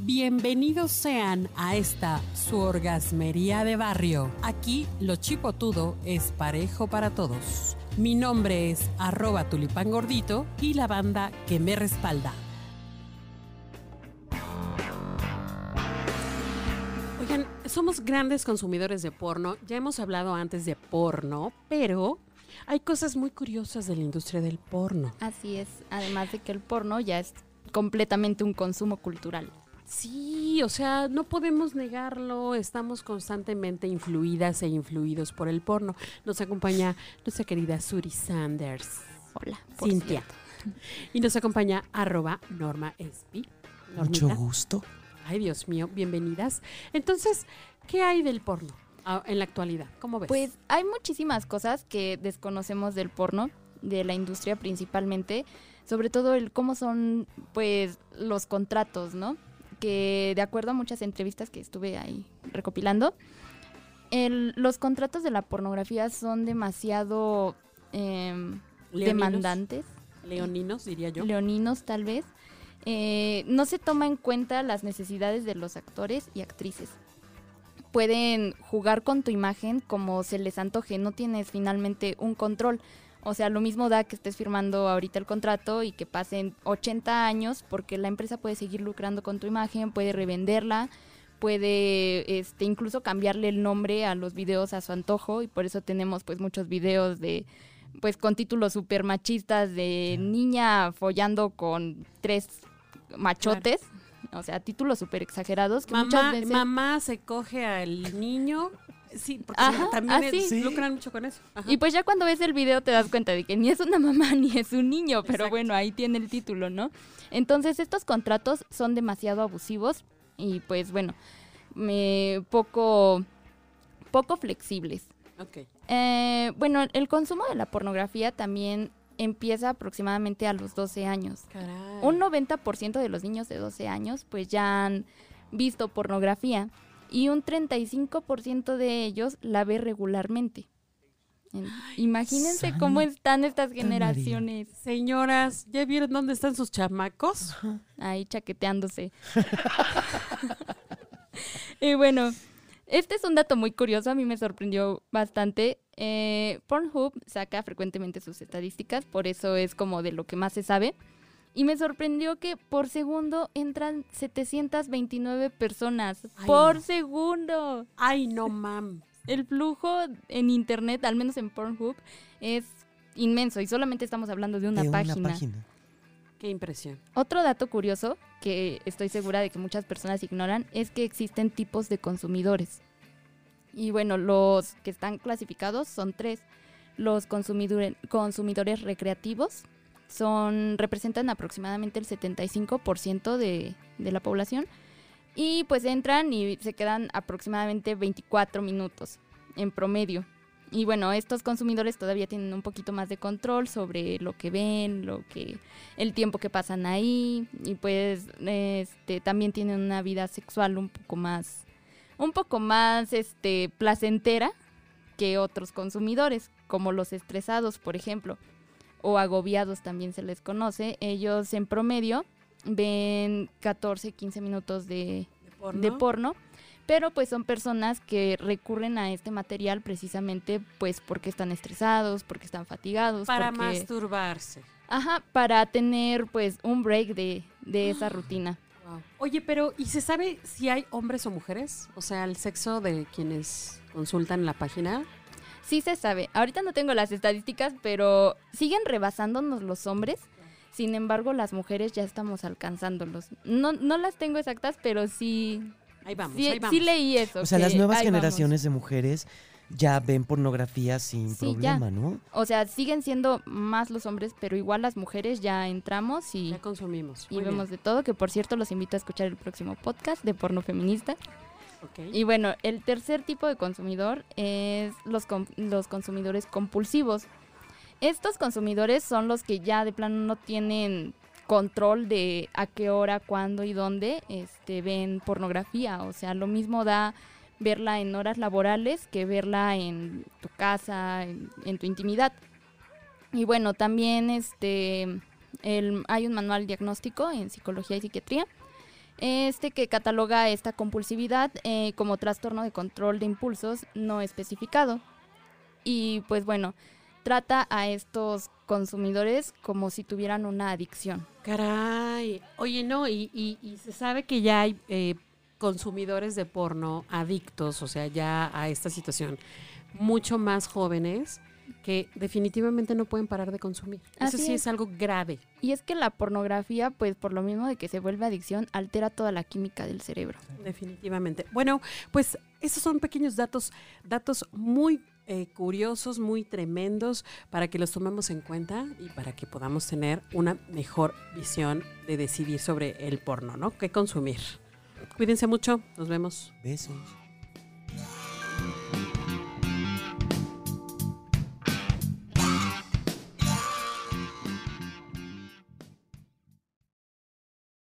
Bienvenidos sean a esta su orgasmería de barrio. Aquí lo chipotudo es parejo para todos. Mi nombre es arroba tulipán y la banda que me respalda. Oigan, somos grandes consumidores de porno. Ya hemos hablado antes de porno, pero hay cosas muy curiosas de la industria del porno. Así es, además de que el porno ya es completamente un consumo cultural. Sí, o sea, no podemos negarlo, estamos constantemente influidas e influidos por el porno. Nos acompaña nuestra querida Suri Sanders. Hola, por Cintia. Y nos acompaña arroba Norma Espi. Mucho gusto. Ay, Dios mío, bienvenidas. Entonces, ¿qué hay del porno en la actualidad? ¿Cómo ves? Pues hay muchísimas cosas que desconocemos del porno, de la industria principalmente, sobre todo el cómo son pues los contratos, ¿no? Que de acuerdo a muchas entrevistas que estuve ahí recopilando, los contratos de la pornografía son demasiado em, demandantes. Leoninos, diría yo. Leoninos, tal vez. Eh, no se toma en cuenta las necesidades de los actores y actrices. Pueden jugar con tu imagen como se les antoje, no tienes finalmente un control. O sea, lo mismo da que estés firmando ahorita el contrato y que pasen 80 años porque la empresa puede seguir lucrando con tu imagen, puede revenderla, puede este, incluso cambiarle el nombre a los videos a su antojo y por eso tenemos pues muchos videos de pues con títulos super machistas de niña follando con tres machotes. O sea, títulos súper exagerados que muchas veces... Mamá se coge al niño Sí, porque también lucran mucho con eso. Y pues ya cuando ves el video te das cuenta de que ni es una mamá ni es un niño, pero bueno, ahí tiene el título, ¿no? Entonces estos contratos son demasiado abusivos y pues bueno, me, poco, poco flexibles. Okay. Eh, bueno, el consumo de la pornografía también empieza aproximadamente a los 12 años. Un 90% de los niños de 12 años pues ya han visto pornografía y un 35% de ellos la ve regularmente. Imagínense cómo están estas generaciones. Señoras, ¿ya vieron dónde están sus chamacos? Ahí chaqueteándose. y bueno, este es un dato muy curioso, a mí me sorprendió bastante. Eh, Pornhub saca frecuentemente sus estadísticas, por eso es como de lo que más se sabe. Y me sorprendió que por segundo entran 729 personas. por segundo. Ay, no, mam. El flujo en internet, al menos en Pornhub, es inmenso y solamente estamos hablando de una, página. Qué impresión. Otro dato curioso que estoy segura de que muchas personas ignoran es que existen tipos de consumidores. Y bueno, los que están clasificados son tres. Los consumidores recreativos, son representan aproximadamente el 75% de, de la población. Y pues entran y se quedan aproximadamente 24 minutos en promedio. Y bueno, estos consumidores todavía tienen un poquito más de control sobre lo que ven, lo que el tiempo que pasan ahí. Y pues este también tienen una vida sexual un poco más un poco más este placentera que otros consumidores, como los estresados, por ejemplo o agobiados también se les conoce, ellos en promedio ven 14, 15 minutos de, porno? pero pues son personas que recurren a este material precisamente pues porque están estresados, porque están fatigados. Para masturbarse. Ajá, para tener pues un break de, de esa rutina. Oye, pero ¿y se sabe si hay hombres o mujeres? O sea, el sexo de quienes consultan la página. Sí se sabe. Ahorita no tengo las estadísticas, pero siguen rebasándonos los hombres. Sin embargo, las mujeres ya estamos alcanzándolos. No, no las tengo exactas, pero sí. Ahí vamos, sí, ahí vamos. sí leí eso. O sea, las nuevas generaciones de mujeres ya ven pornografía sin problema, ¿no? O sea, siguen siendo más los hombres, pero igual las mujeres ya entramos y... Ya consumimos. y vemos de todo, que por cierto los invito a escuchar el próximo podcast de porno feminista. Y bueno, el tercer tipo de consumidor es los, los consumidores compulsivos. Estos consumidores son los que ya de plano no tienen control de a qué hora, cuándo y dónde este, ven pornografía. O sea, lo mismo da verla en horas laborales que verla en tu casa, en, tu intimidad. Y bueno, también este, hay un manual diagnóstico en psicología y psiquiatría Este que cataloga esta compulsividad eh, como trastorno de control de impulsos no especificado. Y pues bueno, trata a estos consumidores como si tuvieran una adicción. Caray. Oye, no, y, y- y se sabe que ya hay eh, consumidores de porno adictos, o sea, ya a esta situación, mucho más jóvenes que definitivamente no pueden parar de consumir. Eso sí es. es algo grave. Y es que la pornografía, pues por lo mismo de que se vuelve adicción, altera toda la química del cerebro. Definitivamente. Bueno, pues esos son pequeños datos, datos muy eh, curiosos, muy tremendos, para que los tomemos en cuenta y para que podamos tener una mejor visión de decidir sobre el porno, ¿no? ¿Qué consumir? Cuídense mucho, nos vemos. Besos.